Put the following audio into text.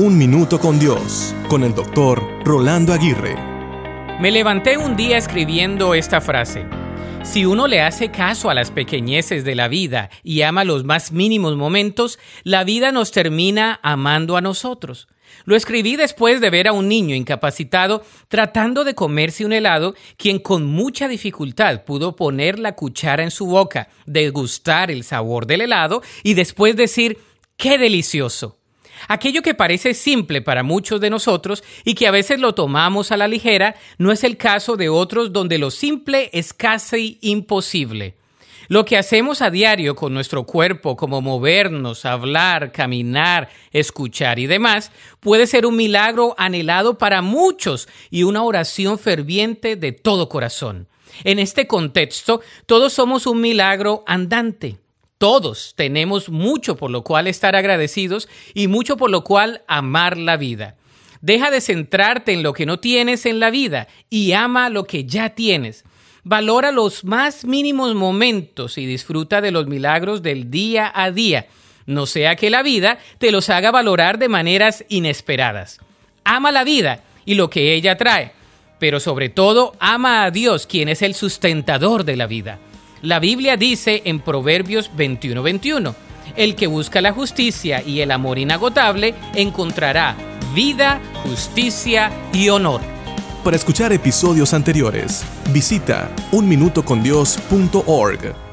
Un Minuto con Dios, con el doctor Rolando Aguirre. Me levanté un día escribiendo esta frase. Si uno le hace caso a las pequeñeces de la vida y ama los más mínimos momentos, la vida nos termina amando a nosotros. Lo escribí después de ver a un niño incapacitado tratando de comerse un helado, quien con mucha dificultad pudo poner la cuchara en su boca, degustar el sabor del helado y después decir, ¡qué delicioso! Aquello que parece simple para muchos de nosotros y que a veces lo tomamos a la ligera, no es el caso de otros donde lo simple es casi imposible. Lo que hacemos a diario con nuestro cuerpo, como movernos, hablar, caminar, escuchar y demás, puede ser un milagro anhelado para muchos y una oración ferviente de todo corazón. En este contexto, todos somos un milagro andante. Todos tenemos mucho por lo cual estar agradecidos y mucho por lo cual amar la vida. Deja de centrarte en lo que no tienes en la vida y ama lo que ya tienes. Valora los más mínimos momentos y disfruta de los milagros del día a día, no sea que la vida te los haga valorar de maneras inesperadas. Ama la vida y lo que ella trae, pero sobre todo ama a Dios, quien es el sustentador de la vida. La Biblia dice en Proverbios 21:21, el que busca la justicia y el amor inagotable encontrará vida, justicia y honor. Para escuchar episodios anteriores, visita unminutocondios.org.